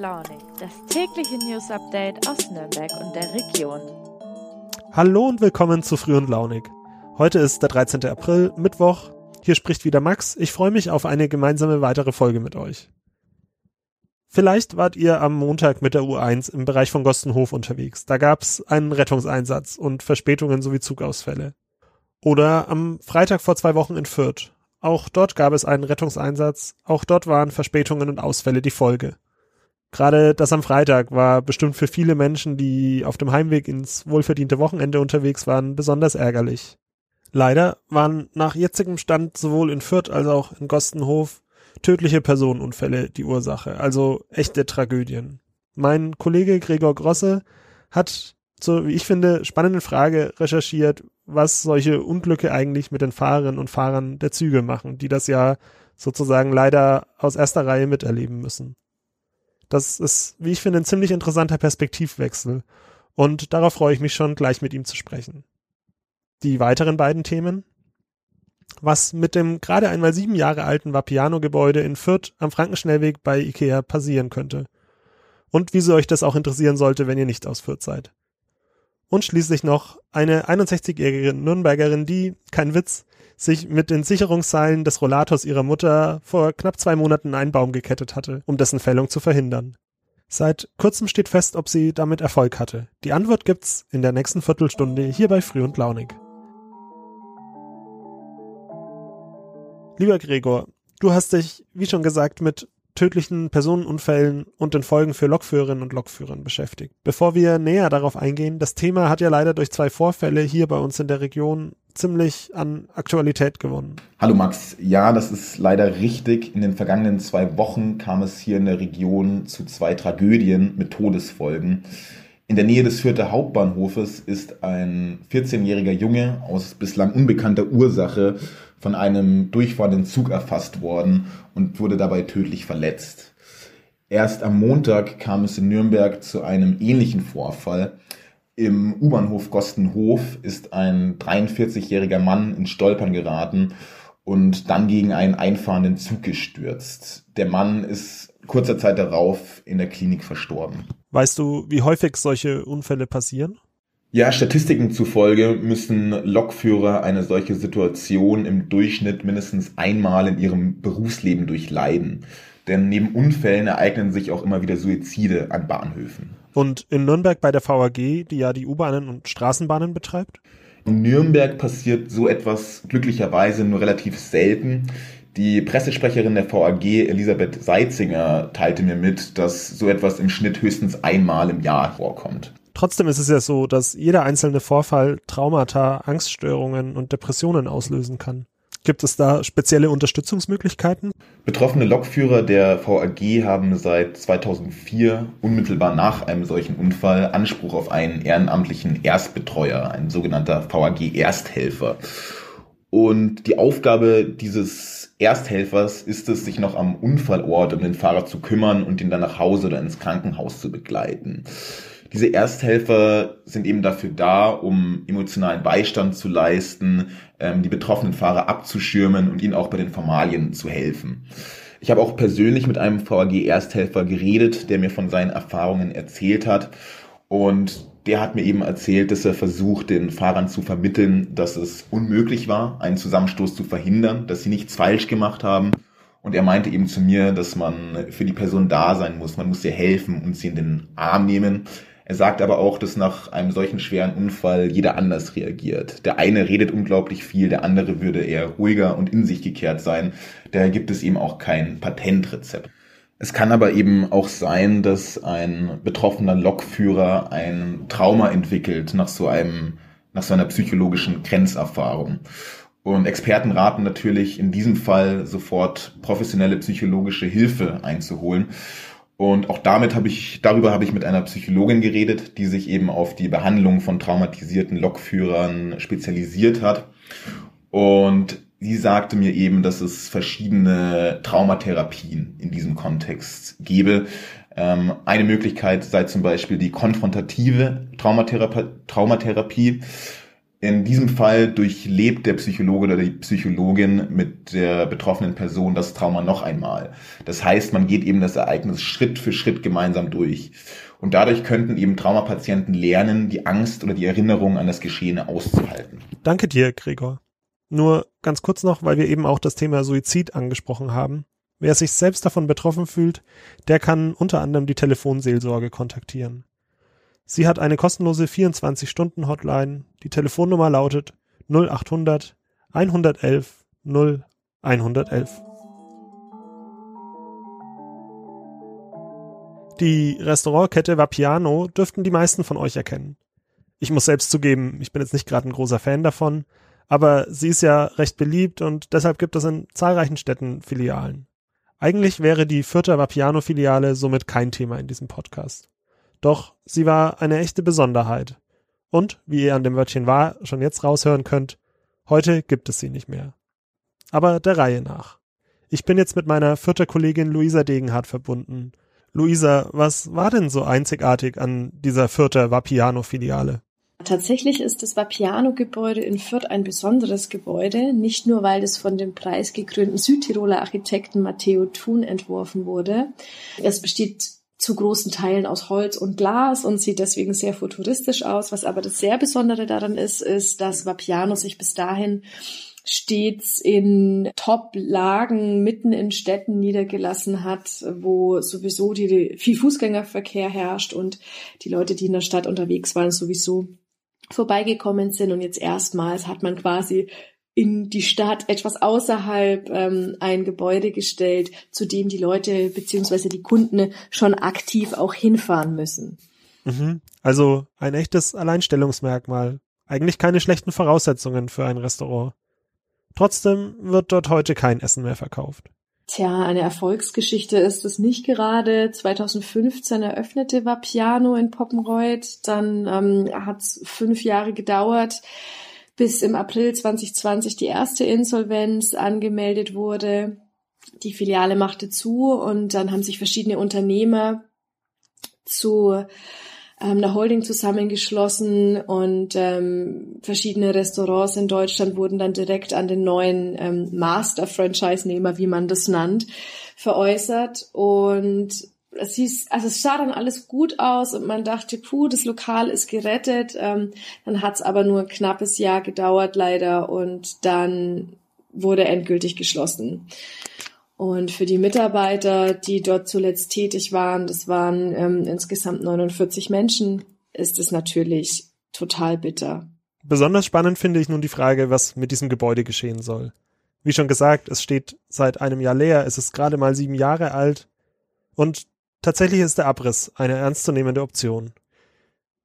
Launig, das tägliche News Update aus Nürnberg und der Region. Hallo und willkommen zu Früh und Launig. Heute ist der 13. April, Mittwoch. Hier spricht wieder Max. Ich freue mich auf eine gemeinsame weitere Folge mit euch. Vielleicht wart ihr am Montag mit der U1 im Bereich von Gostenhof unterwegs. Da gab's einen Rettungseinsatz und Verspätungen sowie Zugausfälle. Oder am Freitag vor zwei Wochen in Fürth. Auch dort gab es einen Rettungseinsatz. Auch dort waren Verspätungen und Ausfälle die Folge. Gerade das am Freitag war bestimmt für viele Menschen, die auf dem Heimweg ins wohlverdiente Wochenende unterwegs waren, besonders ärgerlich. Leider waren nach jetzigem Stand sowohl in Fürth als auch in Gostenhof tödliche Personenunfälle die Ursache, also echte Tragödien. Mein Kollege Gregor Grosse hat zur, wie ich finde, spannenden Frage recherchiert, was solche Unglücke eigentlich mit den Fahrerinnen und Fahrern der Züge machen, die das ja sozusagen leider aus erster Reihe miterleben müssen. Das ist, wie ich finde, ein ziemlich interessanter Perspektivwechsel. Und darauf freue ich mich schon, gleich mit ihm zu sprechen. Die weiteren beiden Themen. Was mit dem gerade einmal sieben Jahre alten Vapiano-Gebäude in Fürth am Frankenschnellweg bei Ikea passieren könnte. Und wieso euch das auch interessieren sollte, wenn ihr nicht aus Fürth seid. Und schließlich noch eine 61-jährige Nürnbergerin, die, kein Witz, sich mit den Sicherungsseilen des Rollators ihrer Mutter vor knapp zwei Monaten einen Baum gekettet hatte, um dessen Fällung zu verhindern. Seit kurzem steht fest, ob sie damit Erfolg hatte. Die Antwort gibt's in der nächsten Viertelstunde hier bei Früh und Launig. Lieber Gregor, du hast dich, wie schon gesagt, mit tödlichen Personenunfällen und den Folgen für Lokführerinnen und Lokführern beschäftigt. Bevor wir näher darauf eingehen, das Thema hat ja leider durch zwei Vorfälle hier bei uns in der Region ziemlich an Aktualität gewonnen. Hallo Max, ja, das ist leider richtig. In den vergangenen zwei Wochen kam es hier in der Region zu zwei Tragödien mit Todesfolgen. In der Nähe des Fürther Hauptbahnhofes ist ein 14-jähriger Junge aus bislang unbekannter Ursache von einem durchfahrenden Zug erfasst worden und wurde dabei tödlich verletzt. Erst am Montag kam es in Nürnberg zu einem ähnlichen Vorfall. Im U-Bahnhof Gostenhof ist ein 43-jähriger Mann in Stolpern geraten und dann gegen einen einfahrenden Zug gestürzt. Der Mann ist kurzer Zeit darauf in der Klinik verstorben. Weißt du, wie häufig solche Unfälle passieren? Ja, Statistiken zufolge müssen Lokführer eine solche Situation im Durchschnitt mindestens einmal in ihrem Berufsleben durchleiden. Denn neben Unfällen ereignen sich auch immer wieder Suizide an Bahnhöfen. Und in Nürnberg bei der VAG, die ja die U-Bahnen und Straßenbahnen betreibt? In Nürnberg passiert so etwas glücklicherweise nur relativ selten. Die Pressesprecherin der VAG, Elisabeth Seitzinger, teilte mir mit, dass so etwas im Schnitt höchstens einmal im Jahr vorkommt. Trotzdem ist es ja so, dass jeder einzelne Vorfall Traumata, Angststörungen und Depressionen auslösen kann. Gibt es da spezielle Unterstützungsmöglichkeiten? Betroffene Lokführer der VAG haben seit 2004 unmittelbar nach einem solchen Unfall Anspruch auf einen ehrenamtlichen Erstbetreuer, ein sogenannter VAG Ersthelfer. Und die Aufgabe dieses Ersthelfers ist es, sich noch am Unfallort um den Fahrer zu kümmern und ihn dann nach Hause oder ins Krankenhaus zu begleiten. Diese Ersthelfer sind eben dafür da, um emotionalen Beistand zu leisten, ähm, die betroffenen Fahrer abzuschirmen und ihnen auch bei den Formalien zu helfen. Ich habe auch persönlich mit einem VAG-Ersthelfer geredet, der mir von seinen Erfahrungen erzählt hat. Und der hat mir eben erzählt, dass er versucht, den Fahrern zu vermitteln, dass es unmöglich war, einen Zusammenstoß zu verhindern, dass sie nichts falsch gemacht haben. Und er meinte eben zu mir, dass man für die Person da sein muss. Man muss ihr helfen und sie in den Arm nehmen. Er sagt aber auch, dass nach einem solchen schweren Unfall jeder anders reagiert. Der eine redet unglaublich viel, der andere würde eher ruhiger und in sich gekehrt sein. Daher gibt es eben auch kein Patentrezept. Es kann aber eben auch sein, dass ein betroffener Lokführer ein Trauma entwickelt nach so einem, nach so einer psychologischen Grenzerfahrung. Und Experten raten natürlich in diesem Fall sofort professionelle psychologische Hilfe einzuholen. Und auch damit habe ich, darüber habe ich mit einer Psychologin geredet, die sich eben auf die Behandlung von traumatisierten Lokführern spezialisiert hat. Und sie sagte mir eben, dass es verschiedene Traumatherapien in diesem Kontext gäbe. Ähm, eine Möglichkeit sei zum Beispiel die konfrontative Traumatherapie. Traumatherapie. In diesem Fall durchlebt der Psychologe oder die Psychologin mit der betroffenen Person das Trauma noch einmal. Das heißt, man geht eben das Ereignis Schritt für Schritt gemeinsam durch. Und dadurch könnten eben Traumapatienten lernen, die Angst oder die Erinnerung an das Geschehene auszuhalten. Danke dir, Gregor. Nur ganz kurz noch, weil wir eben auch das Thema Suizid angesprochen haben. Wer sich selbst davon betroffen fühlt, der kann unter anderem die Telefonseelsorge kontaktieren. Sie hat eine kostenlose 24-Stunden-Hotline. Die Telefonnummer lautet 0800 111 0 111. Die Restaurantkette Vapiano dürften die meisten von euch erkennen. Ich muss selbst zugeben, ich bin jetzt nicht gerade ein großer Fan davon, aber sie ist ja recht beliebt und deshalb gibt es in zahlreichen Städten Filialen. Eigentlich wäre die vierte Vapiano-Filiale somit kein Thema in diesem Podcast. Doch sie war eine echte Besonderheit. Und, wie ihr an dem Wörtchen war schon jetzt raushören könnt, heute gibt es sie nicht mehr. Aber der Reihe nach. Ich bin jetzt mit meiner vierter Kollegin Luisa Degenhardt verbunden. Luisa, was war denn so einzigartig an dieser vierter Vapiano-Filiale? Tatsächlich ist das Vapiano-Gebäude in Fürth ein besonderes Gebäude, nicht nur weil es von dem preisgekrönten Südtiroler Architekten Matteo Thun entworfen wurde. Es besteht zu großen Teilen aus Holz und Glas und sieht deswegen sehr futuristisch aus. Was aber das sehr Besondere daran ist, ist, dass Vapiano sich bis dahin stets in Top-Lagen mitten in Städten niedergelassen hat, wo sowieso die, viel Fußgängerverkehr herrscht und die Leute, die in der Stadt unterwegs waren, sowieso vorbeigekommen sind. Und jetzt erstmals hat man quasi in die Stadt etwas außerhalb ähm, ein Gebäude gestellt, zu dem die Leute beziehungsweise die Kunden schon aktiv auch hinfahren müssen. Mhm. Also ein echtes Alleinstellungsmerkmal. Eigentlich keine schlechten Voraussetzungen für ein Restaurant. Trotzdem wird dort heute kein Essen mehr verkauft. Tja, eine Erfolgsgeschichte ist es nicht gerade. 2015 eröffnete Vapiano in Poppenreuth. Dann ähm, hat es fünf Jahre gedauert, bis im April 2020 die erste Insolvenz angemeldet wurde. Die Filiale machte zu und dann haben sich verschiedene Unternehmer zu ähm, einer Holding zusammengeschlossen und ähm, verschiedene Restaurants in Deutschland wurden dann direkt an den neuen ähm, Master-Franchise-Nehmer, wie man das nannt, veräußert und es hieß, also es sah dann alles gut aus und man dachte, puh, das Lokal ist gerettet. Ähm, dann hat es aber nur ein knappes Jahr gedauert leider und dann wurde endgültig geschlossen. Und für die Mitarbeiter, die dort zuletzt tätig waren, das waren ähm, insgesamt 49 Menschen, ist es natürlich total bitter. Besonders spannend finde ich nun die Frage, was mit diesem Gebäude geschehen soll. Wie schon gesagt, es steht seit einem Jahr leer, es ist gerade mal sieben Jahre alt und tatsächlich ist der Abriss eine ernstzunehmende Option.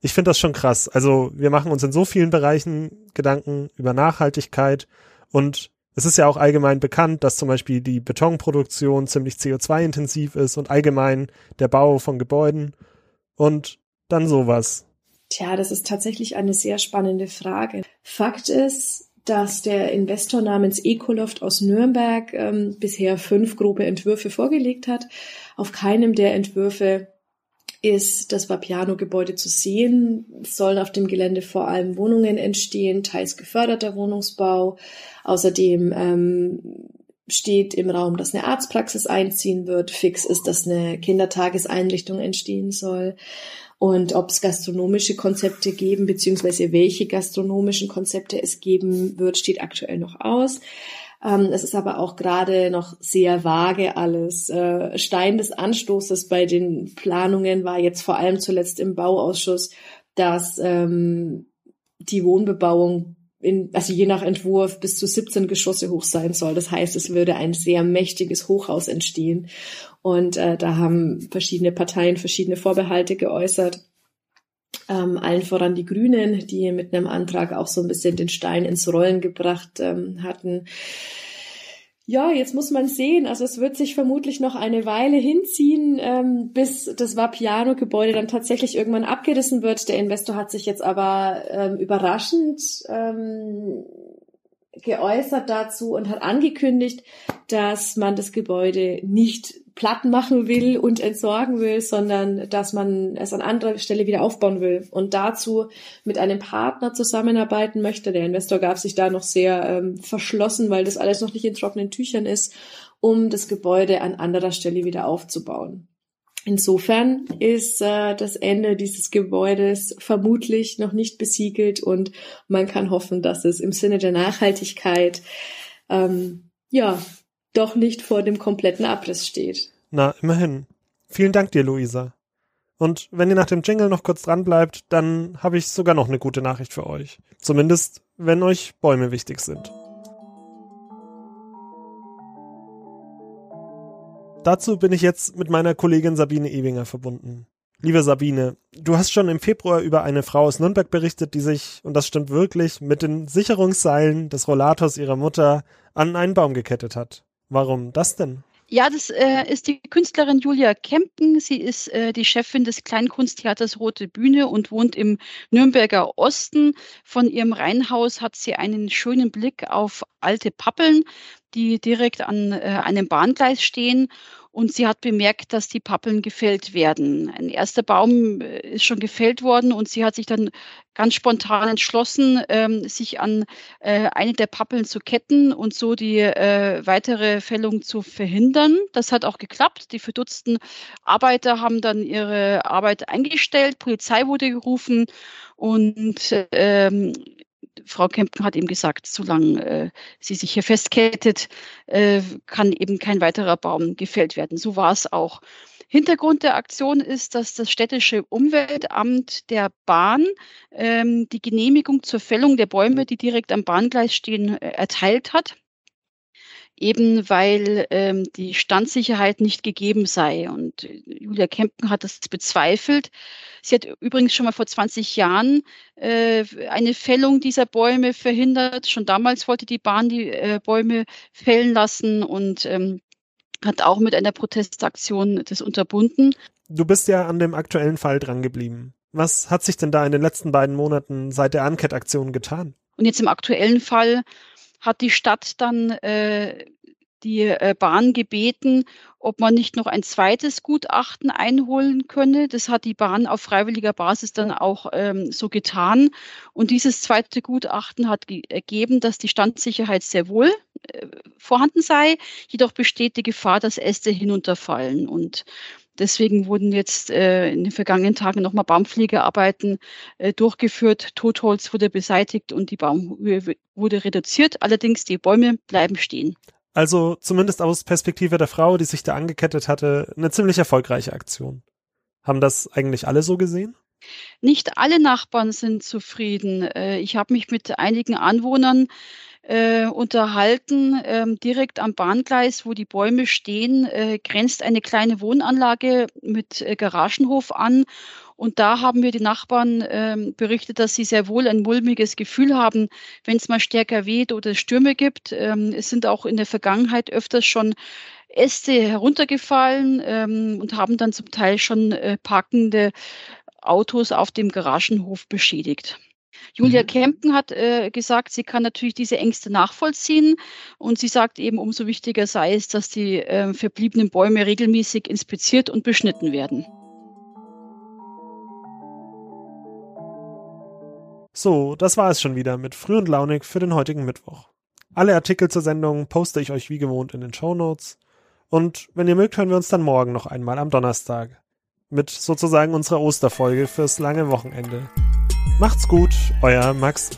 Ich finde das schon krass. Also wir machen uns in so vielen Bereichen Gedanken über Nachhaltigkeit und es ist ja auch allgemein bekannt, dass zum Beispiel die Betonproduktion ziemlich CO2-intensiv ist und allgemein der Bau von Gebäuden und dann sowas. Tja, das ist tatsächlich eine sehr spannende Frage. Fakt ist, dass der Investor namens Ecoloft aus Nürnberg ähm, bisher fünf grobe Entwürfe vorgelegt hat. Auf keinem der Entwürfe ist das Vapiano-Gebäude zu sehen. Es sollen auf dem Gelände vor allem Wohnungen entstehen, teils geförderter Wohnungsbau. Außerdem ähm, steht im Raum, dass eine Arztpraxis einziehen wird. Fix ist, dass eine Kindertageseinrichtung entstehen soll und ob es gastronomische Konzepte geben, beziehungsweise welche gastronomischen Konzepte es geben wird, steht aktuell noch aus. Ähm, es ist aber auch gerade noch sehr vage alles. Äh, Stein des Anstoßes bei den Planungen war jetzt vor allem zuletzt im Bauausschuss, dass ähm, die Wohnbebauung in, also je nach Entwurf bis zu 17 Geschosse hoch sein soll. Das heißt, es würde ein sehr mächtiges Hochhaus entstehen. Und äh, da haben verschiedene Parteien verschiedene Vorbehalte geäußert. Ähm, allen voran die Grünen, die mit einem Antrag auch so ein bisschen den Stein ins Rollen gebracht ähm, hatten. Ja, jetzt muss man sehen. Also es wird sich vermutlich noch eine Weile hinziehen, ähm, bis das Vapiano-Gebäude dann tatsächlich irgendwann abgerissen wird. Der Investor hat sich jetzt aber ähm, überraschend ähm, geäußert dazu und hat angekündigt, dass man das Gebäude nicht platt machen will und entsorgen will, sondern dass man es an anderer Stelle wieder aufbauen will und dazu mit einem Partner zusammenarbeiten möchte. Der Investor gab sich da noch sehr ähm, verschlossen, weil das alles noch nicht in trockenen Tüchern ist, um das Gebäude an anderer Stelle wieder aufzubauen. Insofern ist äh, das Ende dieses Gebäudes vermutlich noch nicht besiegelt und man kann hoffen, dass es im Sinne der Nachhaltigkeit ähm, ja doch nicht vor dem kompletten Abriss steht. Na, immerhin. Vielen Dank dir, Luisa. Und wenn ihr nach dem Jingle noch kurz dran bleibt, dann habe ich sogar noch eine gute Nachricht für euch. Zumindest, wenn euch Bäume wichtig sind. Dazu bin ich jetzt mit meiner Kollegin Sabine Ewinger verbunden. Liebe Sabine, du hast schon im Februar über eine Frau aus Nürnberg berichtet, die sich, und das stimmt wirklich, mit den Sicherungsseilen des Rollators ihrer Mutter an einen Baum gekettet hat. Warum das denn? Ja, das äh, ist die Künstlerin Julia Kempen. Sie ist äh, die Chefin des Kleinkunsttheaters Rote Bühne und wohnt im Nürnberger Osten. Von ihrem Reihenhaus hat sie einen schönen Blick auf alte Pappeln, die direkt an äh, einem Bahngleis stehen und sie hat bemerkt, dass die Pappeln gefällt werden. Ein erster Baum äh, ist schon gefällt worden und sie hat sich dann ganz spontan entschlossen, ähm, sich an äh, eine der Pappeln zu ketten und so die äh, weitere Fällung zu verhindern. Das hat auch geklappt. Die verdutzten Arbeiter haben dann ihre Arbeit eingestellt, Polizei wurde gerufen und ähm, Frau Kempen hat eben gesagt, solange äh, sie sich hier festkettet, äh, kann eben kein weiterer Baum gefällt werden. So war es auch. Hintergrund der Aktion ist, dass das städtische Umweltamt der Bahn ähm, die Genehmigung zur Fällung der Bäume, die direkt am Bahngleis stehen, äh, erteilt hat eben weil ähm, die Standsicherheit nicht gegeben sei. Und äh, Julia Kempen hat das bezweifelt. Sie hat übrigens schon mal vor 20 Jahren äh, eine Fällung dieser Bäume verhindert. Schon damals wollte die Bahn die äh, Bäume fällen lassen und ähm, hat auch mit einer Protestaktion das unterbunden. Du bist ja an dem aktuellen Fall drangeblieben. Was hat sich denn da in den letzten beiden Monaten seit der Anket-Aktion getan? Und jetzt im aktuellen Fall hat die Stadt dann äh, die äh, Bahn gebeten, ob man nicht noch ein zweites Gutachten einholen könne. Das hat die Bahn auf freiwilliger Basis dann auch ähm, so getan. Und dieses zweite Gutachten hat ergeben, dass die Standsicherheit sehr wohl äh, vorhanden sei. Jedoch besteht die Gefahr, dass Äste hinunterfallen. Und Deswegen wurden jetzt äh, in den vergangenen Tagen nochmal Baumpflegearbeiten äh, durchgeführt. Totholz wurde beseitigt und die Baumhöhe wurde reduziert. Allerdings die Bäume bleiben stehen. Also zumindest aus Perspektive der Frau, die sich da angekettet hatte, eine ziemlich erfolgreiche Aktion. Haben das eigentlich alle so gesehen? Nicht alle Nachbarn sind zufrieden. Äh, ich habe mich mit einigen Anwohnern äh, unterhalten. Ähm, direkt am Bahngleis, wo die Bäume stehen, äh, grenzt eine kleine Wohnanlage mit äh, Garagenhof an. Und da haben mir die Nachbarn ähm, berichtet, dass sie sehr wohl ein mulmiges Gefühl haben, wenn es mal stärker weht oder Stürme gibt. Ähm, es sind auch in der Vergangenheit öfters schon Äste heruntergefallen ähm, und haben dann zum Teil schon äh, parkende Autos auf dem Garagenhof beschädigt. Julia mhm. Kempen hat äh, gesagt, sie kann natürlich diese Ängste nachvollziehen und sie sagt eben, umso wichtiger sei es, dass die äh, verbliebenen Bäume regelmäßig inspiziert und beschnitten werden. So, das war es schon wieder mit Früh und Launig für den heutigen Mittwoch. Alle Artikel zur Sendung poste ich euch wie gewohnt in den Show Notes. Und wenn ihr mögt, hören wir uns dann morgen noch einmal am Donnerstag. Mit sozusagen unserer Osterfolge fürs lange Wochenende. Macht's gut, euer Max.